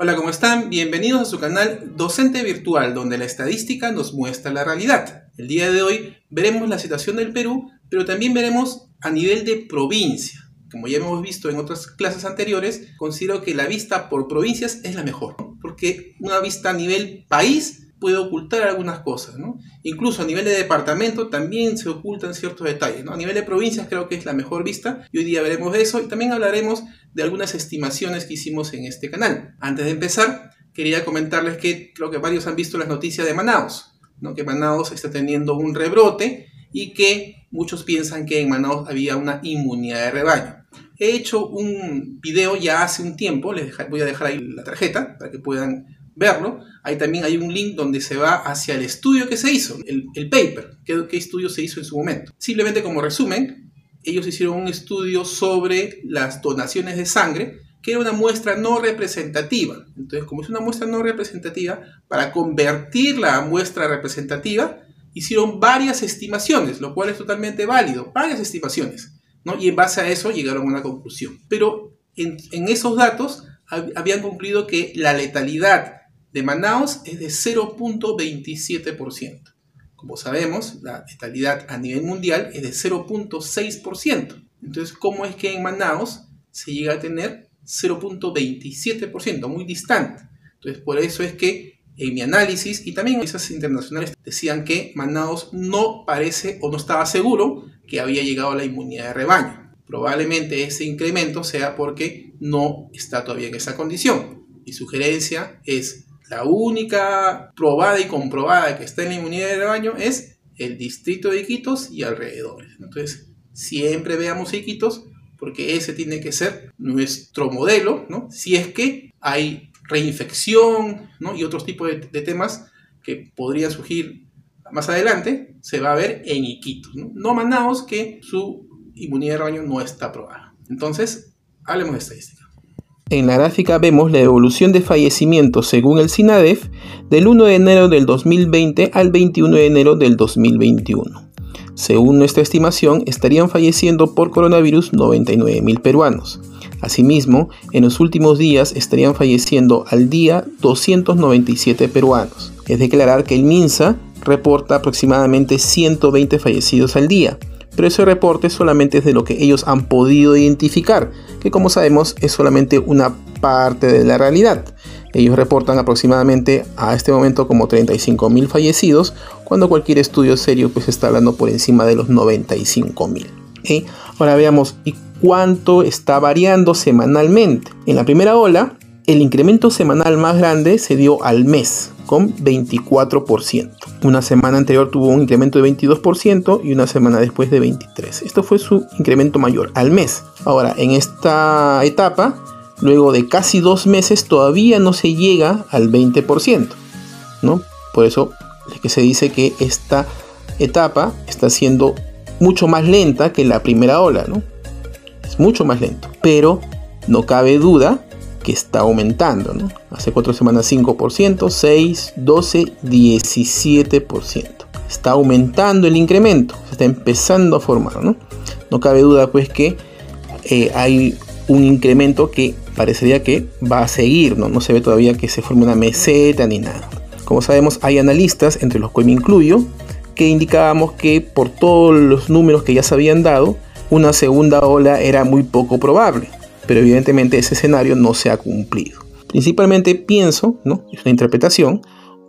Hola, ¿cómo están? Bienvenidos a su canal Docente Virtual, donde la estadística nos muestra la realidad. El día de hoy veremos la situación del Perú, pero también veremos a nivel de provincia. Como ya hemos visto en otras clases anteriores, considero que la vista por provincias es la mejor, porque una vista a nivel país puede ocultar algunas cosas, ¿no? Incluso a nivel de departamento también se ocultan ciertos detalles, ¿no? A nivel de provincias creo que es la mejor vista y hoy día veremos de eso y también hablaremos de algunas estimaciones que hicimos en este canal. Antes de empezar, quería comentarles que creo que varios han visto las noticias de Manaus, ¿no? Que Manaus está teniendo un rebrote y que muchos piensan que en Manaus había una inmunidad de rebaño. He hecho un video ya hace un tiempo, les voy a dejar ahí la tarjeta para que puedan verlo. Ahí también hay un link donde se va hacia el estudio que se hizo, el, paper, qué, estudio se hizo en su momento. Simplemente como resumen, ellos hicieron un estudio sobre las donaciones de sangre, que era una muestra no representativa. Entonces, como es una muestra no representativa, para convertirla a muestra representativa, hicieron varias estimaciones, lo cual es totalmente válido, varias estimaciones. ¿no? Y en base a eso llegaron a una conclusión. Pero en esos datos habían concluido que la letalidad de Manaus es de 0.27%. Como sabemos, la letalidad a nivel mundial es de 0.6%. Entonces, ¿cómo es que en Manaus se llega a tener 0.27%? Muy distante. Entonces, por eso es que en mi análisis y también esas internacionales decían que Manaus no parece o no estaba seguro que había llegado a la inmunidad de rebaño. Probablemente ese incremento sea porque no está todavía en esa condición. Mi sugerencia es la única probada y comprobada que está en la inmunidad de rebaño es el distrito de Iquitos y alrededores. Entonces, siempre veamos Iquitos porque ese tiene que ser nuestro modelo, ¿no? Si es que hay reinfección, ¿no? Y otros tipos de, temas que podrían surgir más adelante, se va a ver en Iquitos, ¿no? No que su inmunidad de rebaño no está probada. Entonces, hablemos de estadística. En la gráfica vemos la evolución de fallecimientos según el SINADEF del 1 de enero del 2020 al 21 de enero del 2021. Según nuestra estimación, estarían falleciendo por coronavirus 99.000 peruanos. Asimismo, en los últimos días estarían falleciendo al día 297 peruanos. Es declarar que el MINSA reporta aproximadamente 120 fallecidos al día, pero ese reporte solamente es de lo que ellos han podido identificar, que como sabemos es solamente una parte de la realidad. Ellos reportan aproximadamente a este momento como 35.000 fallecidos, cuando cualquier estudio serio pues está hablando por encima de los 95.000. ¿eh? Ahora veamos ¿y cuánto está variando semanalmente. En la primera ola, el incremento semanal más grande se dio al mes, con 24%. Una semana anterior tuvo un incremento de 22% y una semana después de 23%. Esto fue su incremento mayor al mes. Ahora, en esta etapa, luego de casi dos meses, todavía no se llega al 20%. ¿no? Por eso es que se dice que esta etapa está siendo mucho más lenta que la primera ola. ¿no? Es mucho más lento. Pero no cabe duda que está aumentando. ¿no? Hace cuatro semanas 5%, 6, 12, 17%. Está aumentando el incremento, se está empezando a formar. No, no cabe duda pues que eh, hay un incremento que parecería que va a seguir, ¿no? no se ve todavía que se forme una meseta ni nada. Como sabemos, hay analistas, entre los cuales me incluyo, que indicábamos que por todos los números que ya se habían dado, una segunda ola era muy poco probable pero evidentemente ese escenario no se ha cumplido. Principalmente pienso, ¿no? es una interpretación,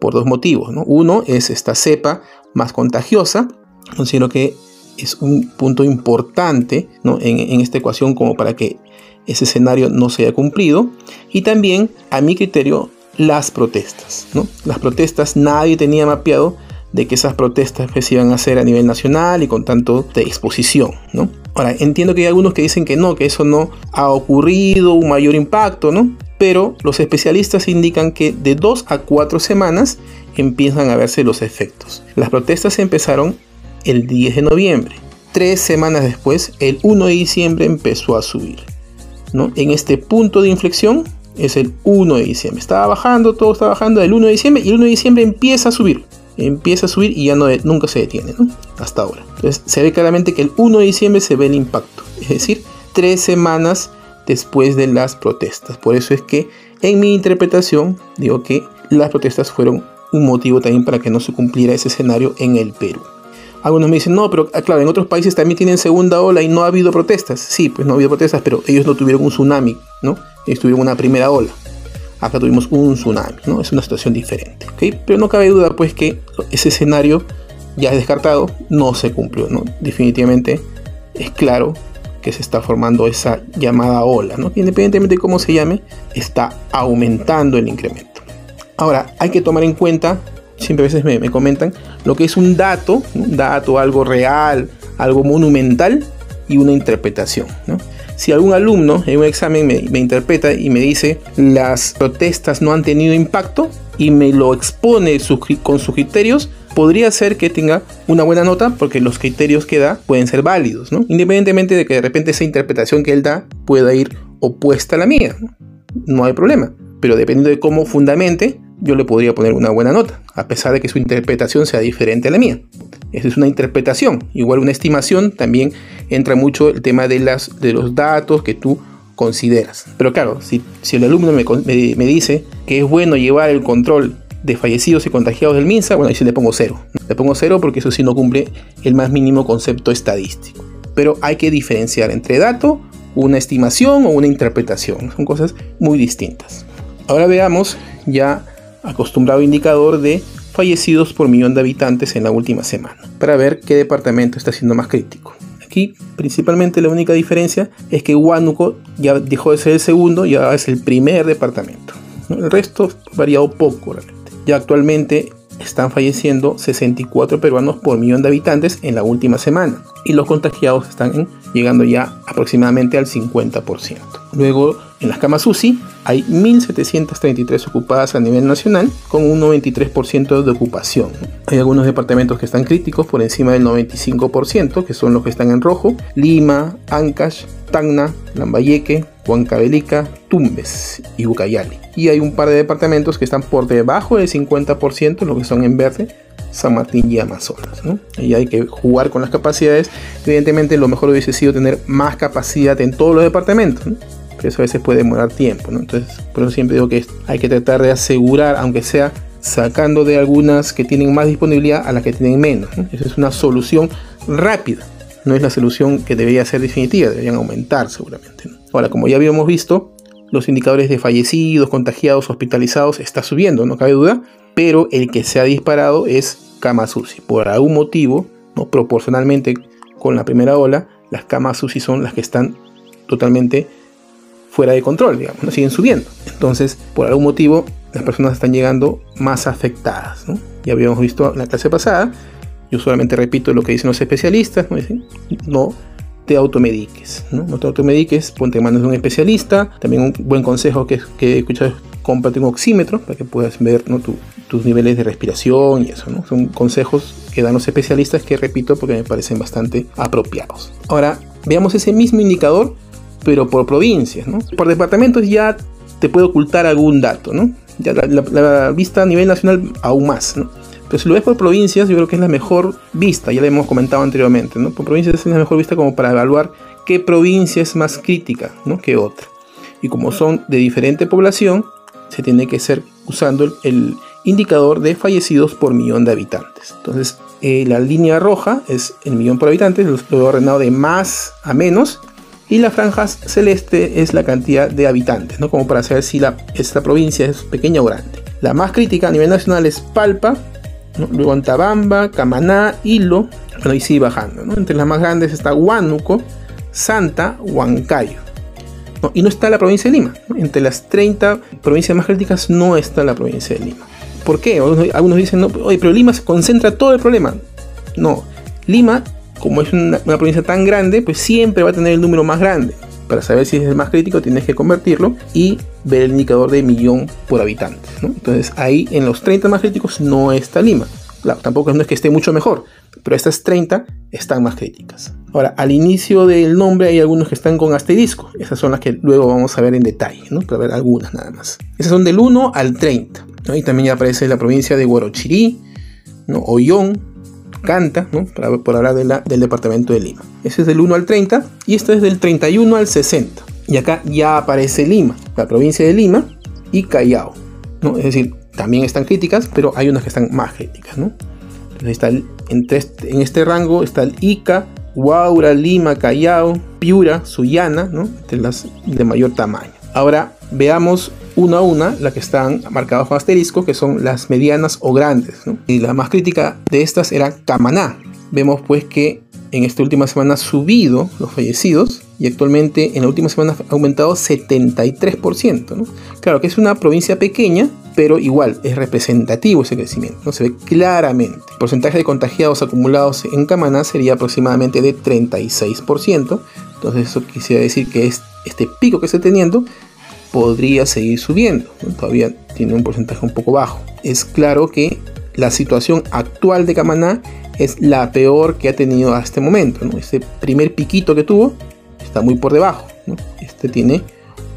por dos motivos. ¿no? Uno es esta cepa más contagiosa, considero que es un punto importante ¿no? en, esta ecuación como para que ese escenario no se haya cumplido. Y también, a mi criterio, las protestas. ¿no? Las protestas nadie tenía mapeado de que esas protestas se iban a hacer a nivel nacional y con tanto de exposición. ¿no? Ahora, entiendo que hay algunos que dicen que no, que eso no ha ocurrido, un mayor impacto, ¿no? Pero los especialistas indican que de dos a cuatro semanas empiezan a verse los efectos. Las protestas empezaron el 10 de noviembre. Tres semanas después, el 1 de diciembre empezó a subir. ¿no? En este punto de inflexión es el 1 de diciembre. Estaba bajando, todo estaba bajando el 1 de diciembre y el 1 de diciembre empieza a subir empieza a subir y ya no, nunca se detiene, Hasta ahora. Entonces se ve claramente que el 1 de diciembre se ve el impacto, es decir, tres semanas después de las protestas. Por eso es que En mi interpretación, digo que las protestas fueron un motivo también para que no se cumpliera ese escenario en el Perú. Algunos me dicen, no, pero ah, claro, en otros países también tienen segunda ola y no ha habido protestas. Sí, pues no ha habido protestas, pero ellos no tuvieron un tsunami, ¿no? Ellos tuvieron una primera ola. Acá tuvimos un tsunami, ¿no? Es una situación diferente, ¿ok? Pero no cabe duda, pues, que ese escenario ya descartado no se cumplió, ¿no? Definitivamente es claro que se está formando esa llamada ola, ¿no? Independientemente de cómo se llame, está aumentando el incremento. Ahora, hay que tomar en cuenta siempre a veces me, comentan, lo que es un dato, un dato, algo real, algo monumental y una interpretación. Si algún alumno en un examen me, interpreta y me dice las protestas no han tenido impacto y me lo expone con sus criterios, podría ser que tenga una buena nota porque los criterios que da pueden ser válidos, independientemente de que de repente esa interpretación que él da pueda ir opuesta a la mía. No hay problema, pero dependiendo de cómo fundamente, yo le podría poner una buena nota, a pesar de que su interpretación sea diferente a la mía. Esa es una interpretación. Igual una estimación también entra mucho el tema de, las, de los datos que tú consideras. Pero claro, si, si el alumno me, me, dice que es bueno llevar el control de fallecidos y contagiados del MINSA, bueno, ahí sí le pongo cero. Le pongo cero porque eso sí no cumple el más mínimo concepto estadístico. Pero hay que diferenciar entre dato, una estimación o una interpretación. Son cosas muy distintas. Ahora veamos ya acostumbrado indicador de fallecidos por millón de habitantes en la última semana, para ver qué departamento está siendo más crítico. Aquí principalmente la única diferencia es que Huánuco ya dejó de ser el segundo y ahora es el primer departamento. El resto ha variado poco realmente. Ya actualmente están falleciendo 64 peruanos por millón de habitantes en la última semana y los contagiados están llegando ya aproximadamente al 50%. Luego, en las camas UCI hay 1.733 ocupadas a nivel nacional con un 93% de ocupación. Hay algunos departamentos que están críticos por encima del 95%, que son los que están en rojo, Lima, Ancash, Tacna, Lambayeque, Huancavelica, Tumbes y Ucayali. Y hay un par de departamentos que están por debajo del 50%, lo que son en verde, San Martín y Amazonas. ¿no? Y hay que jugar con las capacidades. Evidentemente lo mejor hubiese sido tener más capacidad en todos los departamentos. Pero eso a veces puede demorar tiempo. ¿no? Entonces, por eso siempre digo que hay que tratar de asegurar, aunque sea sacando de algunas que tienen más disponibilidad a las que tienen menos. Esa es una solución rápida. No es la solución que debería ser definitiva, deberían aumentar seguramente. Ahora, como ya habíamos visto, los indicadores de fallecidos, contagiados, hospitalizados está subiendo, no cabe duda, pero el que se ha disparado es camas UCI. Por algún motivo, ¿no? proporcionalmente con la primera ola, las camas UCI son las que están totalmente fuera de control, digamos, ¿no? siguen subiendo. Entonces, por algún motivo, las personas están llegando más afectadas. Ya habíamos visto en la clase pasada, yo solamente repito lo que dicen los especialistas, no, te automediques, ¿no? te automediques, ponte en manos de un especialista. También un buen consejo que, que he escuchado es cómprate un oxímetro para que puedas ver tus niveles de respiración y eso. ¿no? Son consejos que dan los especialistas que repito porque me parecen bastante apropiados. Ahora, veamos ese mismo indicador, pero por provincias. ¿no? Por departamentos ya te puede ocultar algún dato. ¿no? Ya la, la vista a nivel nacional aún más. ¿no? Pero si lo ves por provincias, yo creo que es la mejor vista, ya lo hemos comentado anteriormente, ¿no? Por provincias es la mejor vista como para evaluar qué provincia es más crítica, ¿no? Que otra. Y como son de diferente población, se tiene que ser usando el, indicador de fallecidos por millón de habitantes. Entonces, eh, la línea roja es el millón por habitantes, lo he ordenado de más a menos, y la franja celeste es la cantidad de habitantes, ¿no? Como para saber si la, esta provincia es pequeña o grande. La más crítica a nivel nacional es Palpa, luego Antabamba, Camaná, Hilo, bueno, y sigue bajando. Entre las más grandes está Huánuco, Santa, Huancayo. Y no está la provincia de Lima. Entre las 30 provincias más críticas no está la provincia de Lima. ¿Por qué? Algunos, dicen, no, oye, pero Lima se concentra todo el problema. No, Lima, como es una, provincia tan grande, pues siempre va a tener el número más grande. Para saber si es el más crítico tienes que convertirlo y ver el indicador de millón por habitante. Entonces ahí en los 30 más críticos no está Lima. Tampoco es que esté mucho mejor, pero estas 30 están más críticas. Ahora, al inicio del nombre hay algunos que están con asterisco. Esas son las que luego vamos a ver en detalle, ¿no? para ver algunas nada más. Esas son del 1 al 30. Ahí también ya aparece la provincia de Guarochirí, ¿no? Ollón, Canta, ¿no? por hablar del departamento de Lima. Ese es del 1 al 30 y este es del 31 al 60. Y acá ya aparece Lima, la provincia de Lima, y Callao. ¿no? Es decir, también están críticas, pero hay unas que están más críticas. ¿no? Está este, en este rango está el Ica, Huaura, Lima, Callao, Piura, Sullana, ¿no? entre las de mayor tamaño. Ahora veamos una a una las que están marcadas con asterisco, que son las medianas o grandes. Y la más crítica de estas era Camaná. Vemos pues que en esta última semana ha subido los fallecidos y actualmente en la última semana ha aumentado 73%. ¿no? Claro que es una provincia pequeña, pero igual es representativo ese crecimiento, ¿no? se ve claramente. El porcentaje de contagiados acumulados en Camaná sería aproximadamente de 36%, entonces eso quisiera decir que este pico que está teniendo podría seguir subiendo, todavía tiene un porcentaje un poco bajo. Es claro que la situación actual de Camaná es la peor que ha tenido hasta este momento. ¿no? Este primer piquito que tuvo está muy por debajo. Este tiene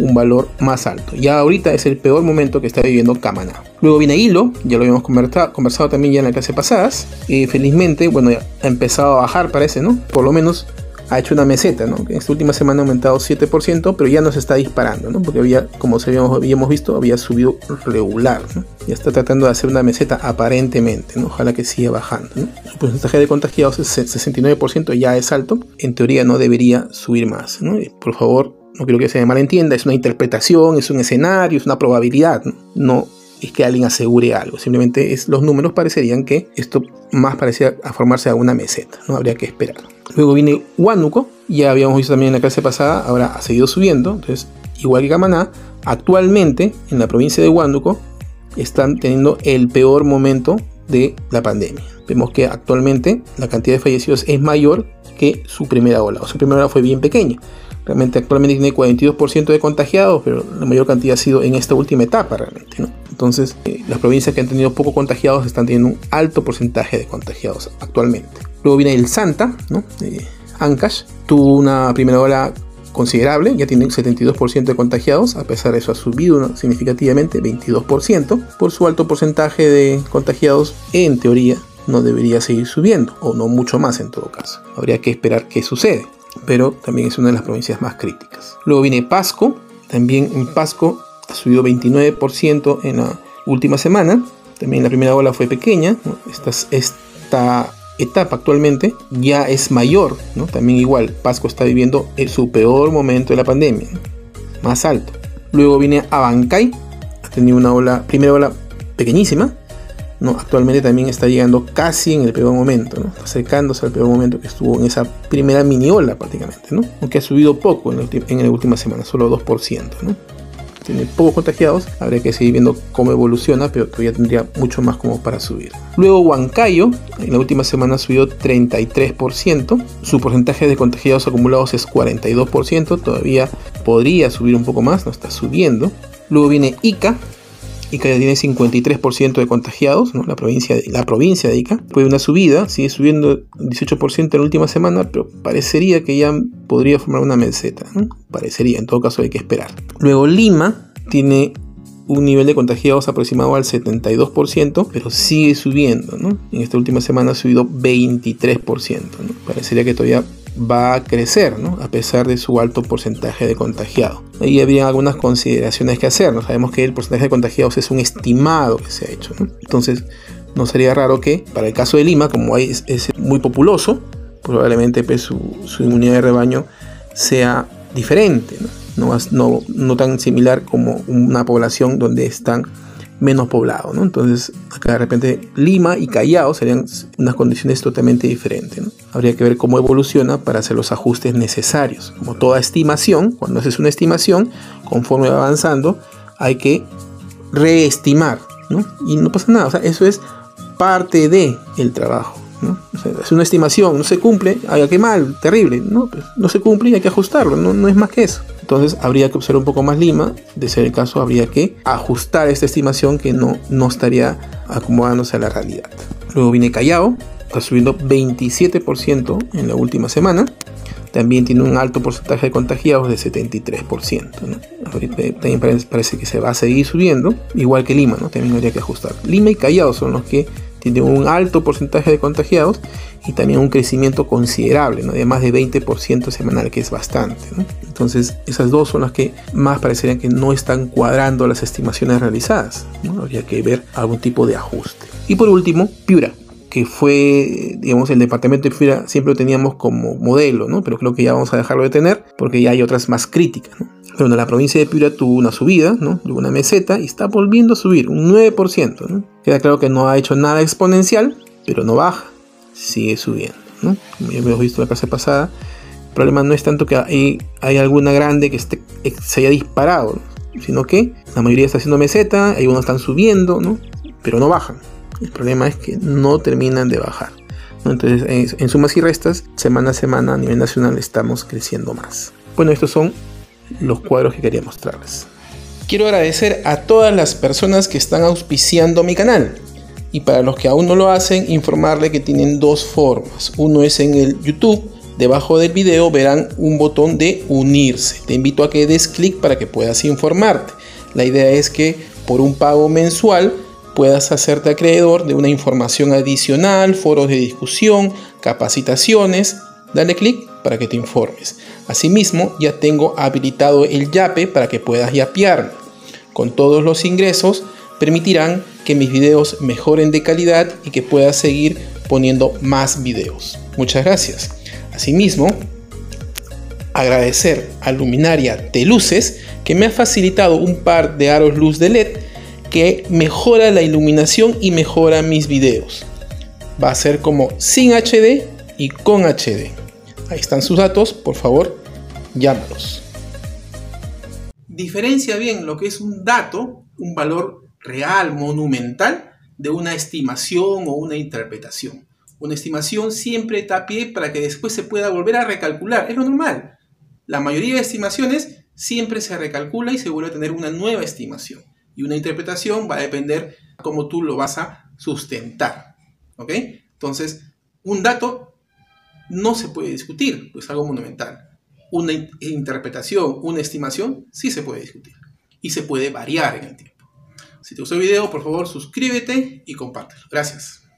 un valor más alto. Ya ahorita es el peor momento que está viviendo Camaná. Luego viene Hilo, ya lo habíamos conversado, también ya en la clase pasadas. Y felizmente, bueno, ha empezado a bajar, parece, ¿no? Por lo menos ha hecho una meseta, ¿no? En esta última semana ha aumentado 7%, pero ya no se está disparando, ¿no? Porque había, como habíamos, visto, había subido regular, ¿no? Ya está tratando de hacer una meseta aparentemente, ¿no? Ojalá que siga bajando, ¿no? Su porcentaje de contagiados es 69%, ya es alto. En teoría no debería subir más, ¿no? Por favor, no quiero que se me malentienda, es una interpretación, es un escenario, es una probabilidad, ¿no? es que alguien asegure algo, simplemente es, los números parecerían que esto más parecía a formarse a una meseta, no habría que esperar. Luego viene Huánuco, ya habíamos visto también en la clase pasada, ahora ha seguido subiendo. Entonces, igual que Camaná, actualmente en la provincia de Huánuco están teniendo el peor momento de la pandemia. Vemos que actualmente la cantidad de fallecidos es mayor que su primera ola, o su primera ola fue bien pequeña. Realmente actualmente tiene 42% de contagiados, pero la mayor cantidad ha sido en esta última etapa realmente. Entonces, eh, las provincias que han tenido poco contagiados están teniendo un alto porcentaje de contagiados actualmente. Luego viene el Santa, ¿no? Ancash, tuvo una primera ola considerable, ya tiene un 72% de contagiados, a pesar de eso ha subido significativamente 22%. Por su alto porcentaje de contagiados, en teoría no debería seguir subiendo, o no mucho más en todo caso. Habría que esperar qué sucede, pero también es una de las provincias más críticas. Luego viene Pasco, también en Pasco ha subido 29% en la última semana, también la primera ola fue pequeña, esta, esta etapa actualmente ya es mayor, ¿no? También igual, Pasco está viviendo su peor momento de la pandemia, más alto. Luego viene Abancay, ha tenido una ola, primera ola pequeñísima, ¿no? Actualmente también está llegando casi en el peor momento, ¿no? acercándose al peor momento que estuvo en esa primera mini ola prácticamente, ¿no? Aunque ha subido poco en la, en la última semana, solo 2%, ¿no? tiene pocos contagiados, habría que seguir viendo cómo evoluciona, pero todavía tendría mucho más como para subir. Luego Huancayo, en la última semana subió 33%, su porcentaje de contagiados acumulados es 42%, todavía podría subir un poco más, no está subiendo. Luego viene Ica, Ica ya tiene 53% de contagiados, ¿no? la, provincia de, la provincia de Ica. Fue una subida, sigue subiendo 18% en la última semana, pero parecería que ya podría formar una meseta. Parecería, en todo caso hay que esperar. Luego Lima tiene un nivel de contagiados aproximado al 72%, pero sigue subiendo. En esta última semana ha subido 23%. Parecería que todavía va a crecer, ¿no? a pesar de su alto porcentaje de contagiados. Ahí habría algunas consideraciones que hacer. ¿no? Sabemos que el porcentaje de contagiados es un estimado que se ha hecho. Entonces, no sería raro que, para el caso de Lima, como es, muy populoso, probablemente pues, su, inmunidad de rebaño sea diferente, no tan similar como una población donde están menos poblado, ¿no? Entonces, acá de repente Lima y Callao serían unas condiciones totalmente diferentes. Habría que ver cómo evoluciona para hacer los ajustes necesarios. Como toda estimación, cuando haces una estimación, conforme va avanzando, hay que reestimar, ¿no? Y no pasa nada, o sea, eso es parte de trabajo. es una estimación, no se cumple, ay, qué mal, terrible, ¿no? Pues no se cumple y hay que ajustarlo, no, no es más que eso. Entonces habría que observar un poco más Lima, de ser el caso habría que ajustar esta estimación que no, no estaría acomodándose a la realidad. Luego viene Callao, está subiendo 27% en la última semana. También tiene un alto porcentaje de contagiados de 73%. También parece, que se va a seguir subiendo, igual que Lima, ¿no? también habría que ajustar. Lima y Callao son los que tiene un alto porcentaje de contagiados y también un crecimiento considerable, ¿no? de más de 20% semanal, que es bastante. Entonces, esas dos son las que más parecerían que no están cuadrando las estimaciones realizadas. Habría que ver algún tipo de ajuste. Y por último, Piura que fue, digamos, el departamento de Piura siempre lo teníamos como modelo, ¿no? Pero creo que ya vamos a dejarlo de tener porque ya hay otras más críticas, ¿no? Bueno, la provincia de Piura tuvo una subida, ¿no? Tuvo una meseta y está volviendo a subir, un 9%, ¿no? Queda claro que no ha hecho nada exponencial, pero no baja sigue subiendo. ¿no? Como ya hemos visto la clase pasada, el problema no es tanto que hay, hay alguna grande que esté, se haya disparado, sino que la mayoría está haciendo meseta, hay unos están subiendo, ¿no? pero no bajan. El problema es que no terminan de bajar. Entonces, en, sumas y restas, semana a semana a nivel nacional estamos creciendo más. Bueno, estos son los cuadros que quería mostrarles. Quiero agradecer a todas las personas que están auspiciando mi canal y para los que aún no lo hacen, informarle que tienen dos formas. Uno es en el YouTube. Debajo del video verán un botón de unirse. Te invito a que des clic para que puedas informarte. La idea es que por un pago mensual puedas hacerte acreedor de una información adicional, foros de discusión, capacitaciones. Dale clic para que te informes. Asimismo, ya tengo habilitado el YAPE para que puedas yapearme. Con todos los ingresos permitirán que mis videos mejoren de calidad y que pueda seguir poniendo más videos. Muchas gracias. Asimismo, agradecer a Luminaria Teluces que me ha facilitado un par de aros luz de LED que mejora la iluminación y mejora mis videos. Va a ser como sin HD y con HD. Ahí están sus datos, por favor, llámalos. Diferencia bien lo que es un dato, un valor real, monumental, de una estimación o una interpretación. Una estimación siempre está a pie para que después se pueda volver a recalcular. Es lo normal. La mayoría de estimaciones siempre se recalcula y se vuelve a tener una nueva estimación. Y una interpretación va a depender cómo tú lo vas a sustentar. ¿Ok? Entonces, un dato no se puede discutir, pues es algo monumental. Una interpretación, una estimación, sí se puede discutir. Y se puede variar en el tiempo. Si te gustó el video, por favor suscríbete y compártelo. Gracias.